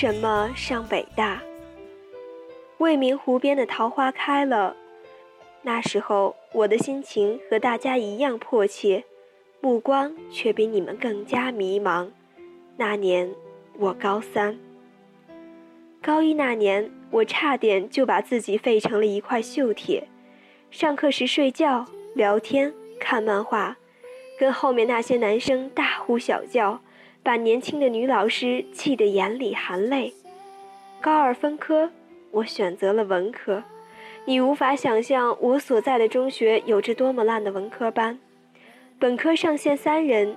什么上北大？未名湖边的桃花开了，那时候我的心情和大家一样迫切，目光却比你们更加迷茫。那年我高三，高一那年我差点就把自己废成了一块锈铁。上课时睡觉、聊天、看漫画，跟后面那些男生大呼小叫，把年轻的女老师气得眼里含泪。高二分科。我选择了文科，你无法想象我所在的中学有着多么烂的文科班。本科上线三人，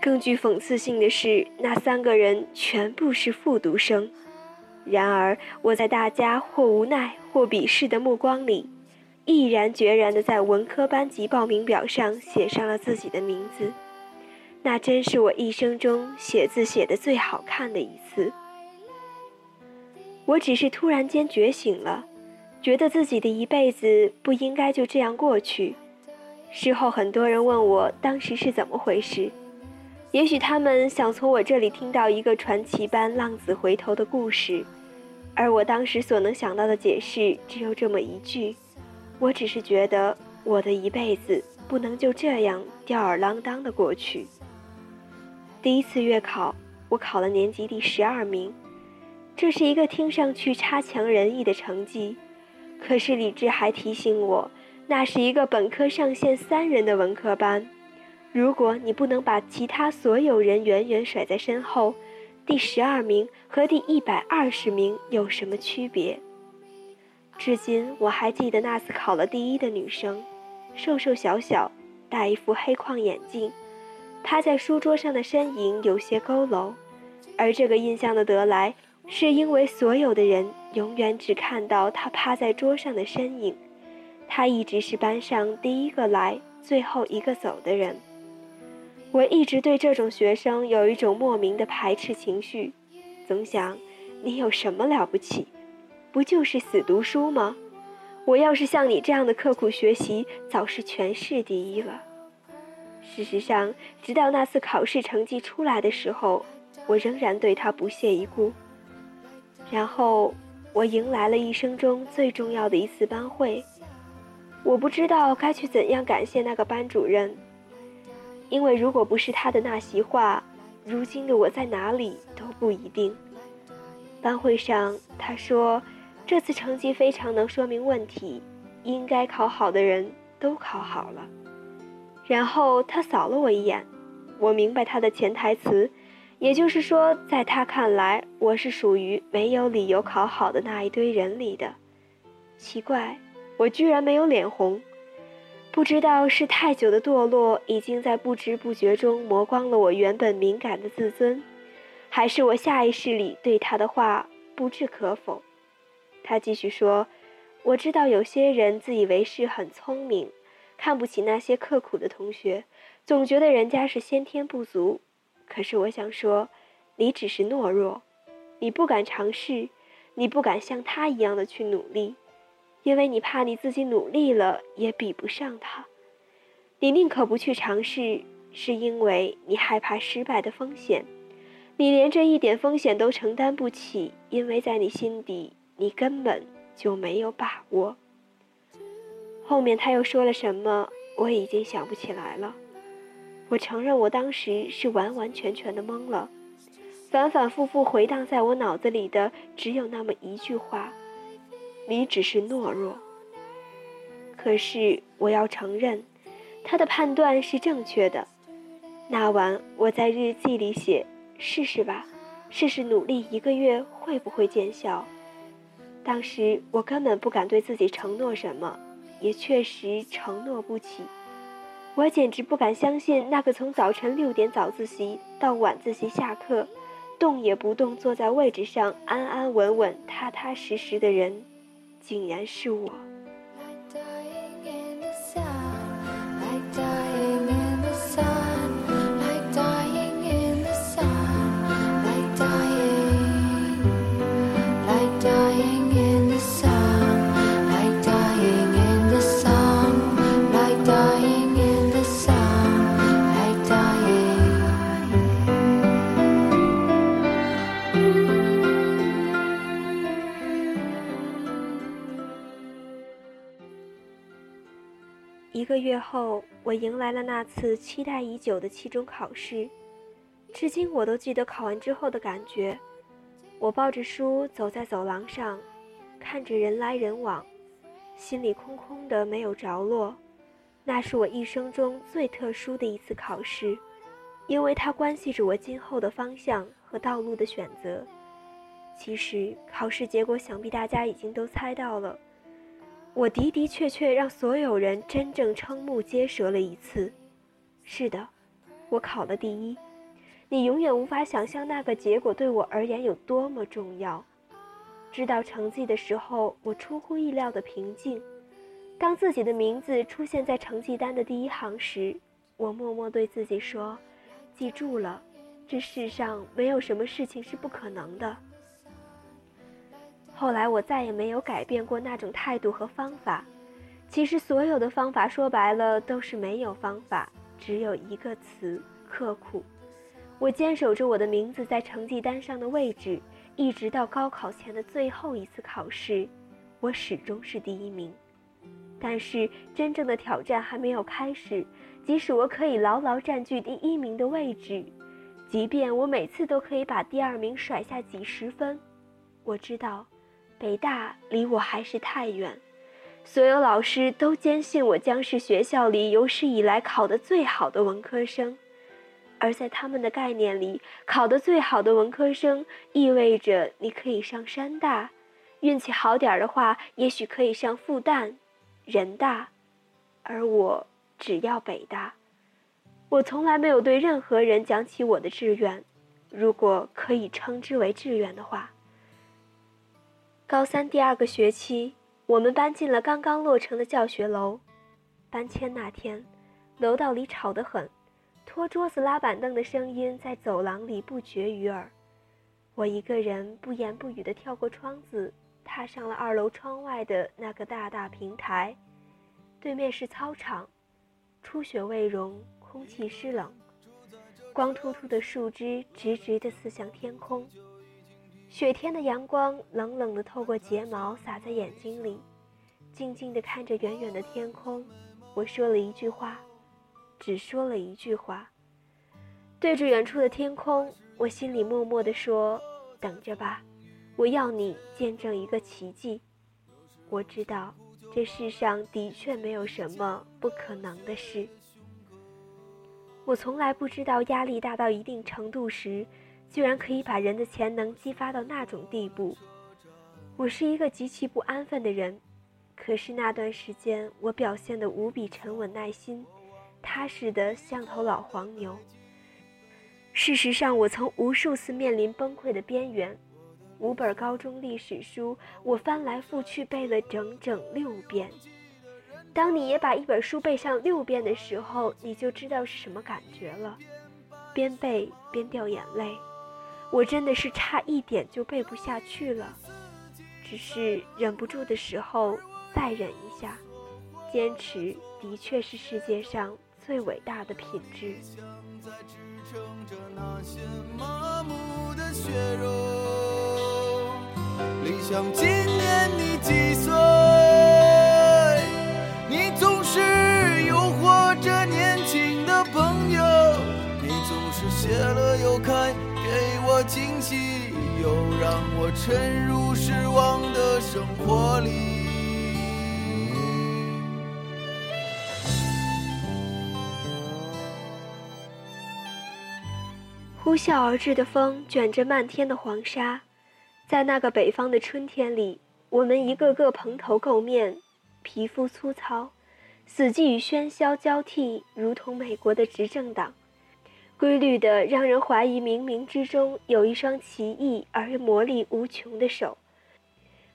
更具讽刺性的是，那三个人全部是复读生。然而，我在大家或无奈或鄙视的目光里，毅然决然地在文科班级报名表上写上了自己的名字。那真是我一生中写字写的最好看的一次。我只是突然间觉醒了，觉得自己的一辈子不应该就这样过去。事后很多人问我当时是怎么回事，也许他们想从我这里听到一个传奇般浪子回头的故事，而我当时所能想到的解释只有这么一句：我只是觉得我的一辈子不能就这样吊儿郎当的过去。第一次月考，我考了年级第十二名。这是一个听上去差强人意的成绩，可是李智还提醒我，那是一个本科上线三人的文科班。如果你不能把其他所有人远远甩在身后，第十二名和第一百二十名有什么区别？至今我还记得那次考了第一的女生，瘦瘦小小，戴一副黑框眼镜，趴在书桌上的身影有些佝偻，而这个印象的得来。是因为所有的人永远只看到他趴在桌上的身影，他一直是班上第一个来、最后一个走的人。我一直对这种学生有一种莫名的排斥情绪，总想：你有什么了不起？不就是死读书吗？我要是像你这样的刻苦学习，早是全市第一了。事实上，直到那次考试成绩出来的时候，我仍然对他不屑一顾。然后，我迎来了一生中最重要的一次班会。我不知道该去怎样感谢那个班主任，因为如果不是他的那席话，如今的我在哪里都不一定。班会上，他说：“这次成绩非常能说明问题，应该考好的人都考好了。”然后他扫了我一眼，我明白他的潜台词。也就是说，在他看来，我是属于没有理由考好的那一堆人里的。奇怪，我居然没有脸红。不知道是太久的堕落已经在不知不觉中磨光了我原本敏感的自尊，还是我下意识里对他的话不置可否。他继续说：“我知道有些人自以为是很聪明，看不起那些刻苦的同学，总觉得人家是先天不足。”可是我想说，你只是懦弱，你不敢尝试，你不敢像他一样的去努力，因为你怕你自己努力了也比不上他。你宁可不去尝试，是因为你害怕失败的风险。你连这一点风险都承担不起，因为在你心底，你根本就没有把握。后面他又说了什么，我已经想不起来了。我承认，我当时是完完全全的懵了，反反复复回荡在我脑子里的只有那么一句话：“你只是懦弱。”可是我要承认，他的判断是正确的。那晚我在日记里写：“试试吧，试试努力一个月会不会见效。”当时我根本不敢对自己承诺什么，也确实承诺不起。我简直不敢相信，那个从早晨六点早自习到晚自习下课，动也不动坐在位置上安安稳稳、踏踏实实的人，竟然是我。月后，我迎来了那次期待已久的期中考试。至今我都记得考完之后的感觉。我抱着书走在走廊上，看着人来人往，心里空空的，没有着落。那是我一生中最特殊的一次考试，因为它关系着我今后的方向和道路的选择。其实，考试结果想必大家已经都猜到了。我的的确确让所有人真正瞠目结舌了一次。是的，我考了第一。你永远无法想象那个结果对我而言有多么重要。知道成绩的时候，我出乎意料的平静。当自己的名字出现在成绩单的第一行时，我默默对自己说：“记住了，这世上没有什么事情是不可能的。”后来我再也没有改变过那种态度和方法。其实所有的方法说白了都是没有方法，只有一个词：刻苦。我坚守着我的名字在成绩单上的位置，一直到高考前的最后一次考试，我始终是第一名。但是真正的挑战还没有开始，即使我可以牢牢占据第一名的位置，即便我每次都可以把第二名甩下几十分，我知道。北大离我还是太远，所有老师都坚信我将是学校里有史以来考得最好的文科生，而在他们的概念里，考得最好的文科生意味着你可以上山大，运气好点的话，也许可以上复旦、人大，而我只要北大。我从来没有对任何人讲起我的志愿，如果可以称之为志愿的话。高三第二个学期，我们搬进了刚刚落成的教学楼。搬迁那天，楼道里吵得很，拖桌子、拉板凳的声音在走廊里不绝于耳。我一个人不言不语地跳过窗子，踏上了二楼窗外的那个大大平台。对面是操场，初雪未融，空气湿冷，光秃秃的树枝直直地刺向天空。雪天的阳光冷冷的透过睫毛洒在眼睛里，静静地看着远远的天空。我说了一句话，只说了一句话。对着远处的天空，我心里默默地说：“等着吧，我要你见证一个奇迹。”我知道，这世上的确没有什么不可能的事。我从来不知道压力大到一定程度时。居然可以把人的潜能激发到那种地步。我是一个极其不安分的人，可是那段时间我表现得无比沉稳耐心，踏实的像头老黄牛。事实上，我曾无数次面临崩溃的边缘。五本高中历史书，我翻来覆去背了整整六遍。当你也把一本书背上六遍的时候，你就知道是什么感觉了，边背边掉眼泪。我真的是差一点就背不下去了，只是忍不住的时候再忍一下。坚持的确是世界上最伟大的品质。理想今年你几岁？惊喜，又让我沉入失望的生活里。呼啸而至的风卷着漫天的黄沙，在那个北方的春天里，我们一个个蓬头垢面，皮肤粗糙，死寂与喧嚣交替，如同美国的执政党。规律的，让人怀疑冥冥之中有一双奇异而又魔力无穷的手。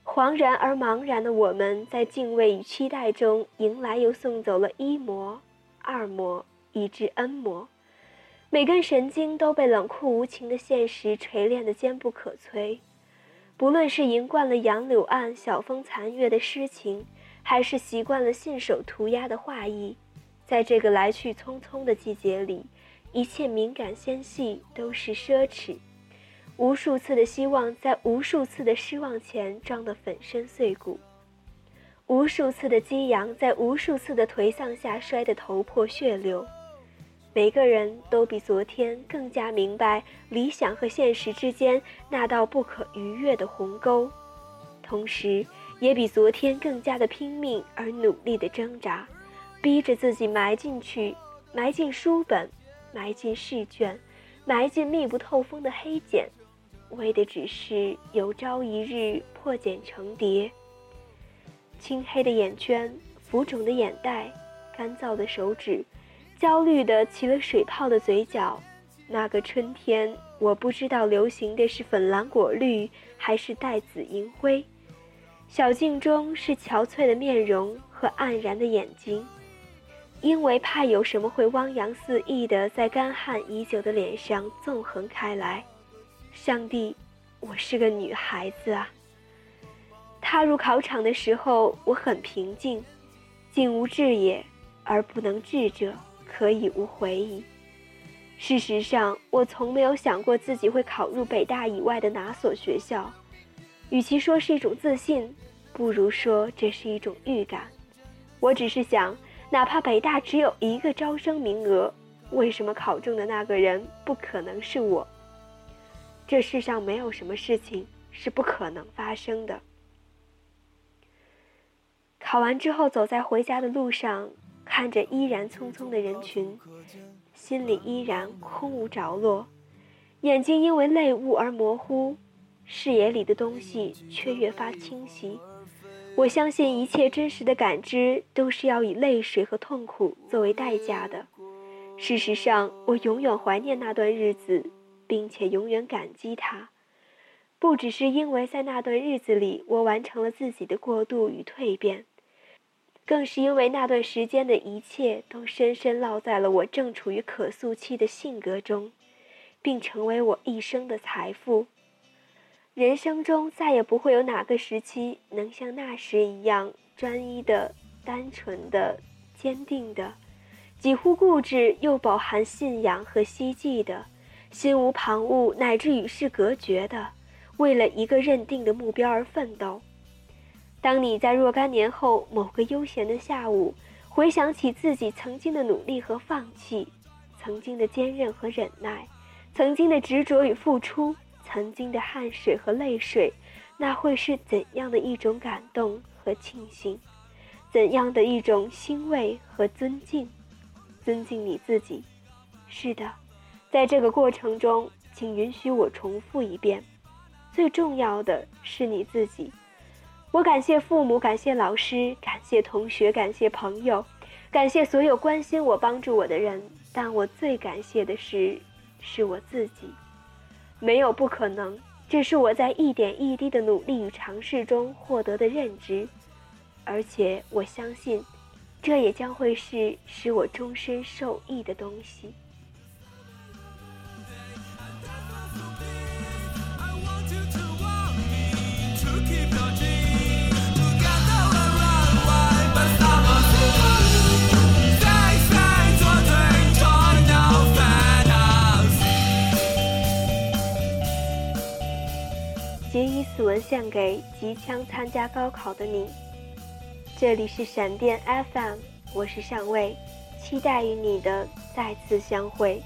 惶然而茫然的我们，在敬畏与期待中，迎来又送走了一魔、二魔，以至 N 魔。每根神经都被冷酷无情的现实锤炼得坚不可摧。不论是吟惯了杨柳岸晓风残月的诗情，还是习惯了信手涂鸦的画意，在这个来去匆匆的季节里。一切敏感纤细都是奢侈，无数次的希望在无数次的失望前撞得粉身碎骨。无数次的激扬，在无数次的颓丧下摔得头破血流。每个人都比昨天更加明白理想和现实之间那道不可逾越的鸿沟，同时也比昨天更加的拼命而努力的挣扎，逼着自己埋进去，埋进书本，埋进试卷，埋进密不透风的黑茧，为的只是有朝一日破茧成蝶。青黑的眼圈，浮肿的眼袋，干燥的手指，焦虑的起了水泡的嘴角。那个春天，我不知道流行的是粉蓝果绿还是带紫银灰。小镜中是憔悴的面容和黯然的眼睛，因为怕有什么会汪洋四溢的在干旱已久的脸上纵横开来。上帝，我是个女孩子啊！踏入考场的时候，我很平静，静无志也，而不能智者，可以无悔矣。事实上，我从没有想过自己会考入北大以外的哪所学校。与其说是一种自信，不如说这是一种预感。我只是想，哪怕北大只有一个招生名额，为什么考中的那个人不可能是我？这世上没有什么事情是不可能发生的。考完之后，走在回家的路上，看着依然匆匆的人群，心里依然空无着落，眼睛因为泪雾而模糊，视野里的东西却越发清晰。我相信一切真实的感知都是要以泪水和痛苦作为代价的。事实上，我永远怀念那段日子，并且永远感激它，不只是因为在那段日子里，我完成了自己的过渡与蜕变。更是因为那段时间的一切都深深烙在了我正处于可塑期的性格中，并成为我一生的财富。人生中再也不会有哪个时期能像那时一样专一的、单纯的、坚定的，几乎固执又饱含信仰和希冀的，心无旁骛乃至与世隔绝的，为了一个认定的目标而奋斗。当你在若干年后某个悠闲的下午，回想起自己曾经的努力和放弃，曾经的坚韧和忍耐，曾经的执着与付出，曾经的汗水和泪水，那会是怎样的一种感动和庆幸？怎样的一种欣慰和尊敬？尊敬你自己。是的，在这个过程中，请允许我重复一遍：最重要的是你自己。我感谢父母，感谢老师，感谢同学，感谢朋友，感谢所有关心我、帮助我的人。但我最感谢的是，是我自己。没有不可能，这是我在一点一滴的努力与尝试中获得的认知，而且我相信，这也将会是使我终身受益的东西。文献给即将参加高考的你。这里是闪电 FM，我是上尉，期待与你的再次相会。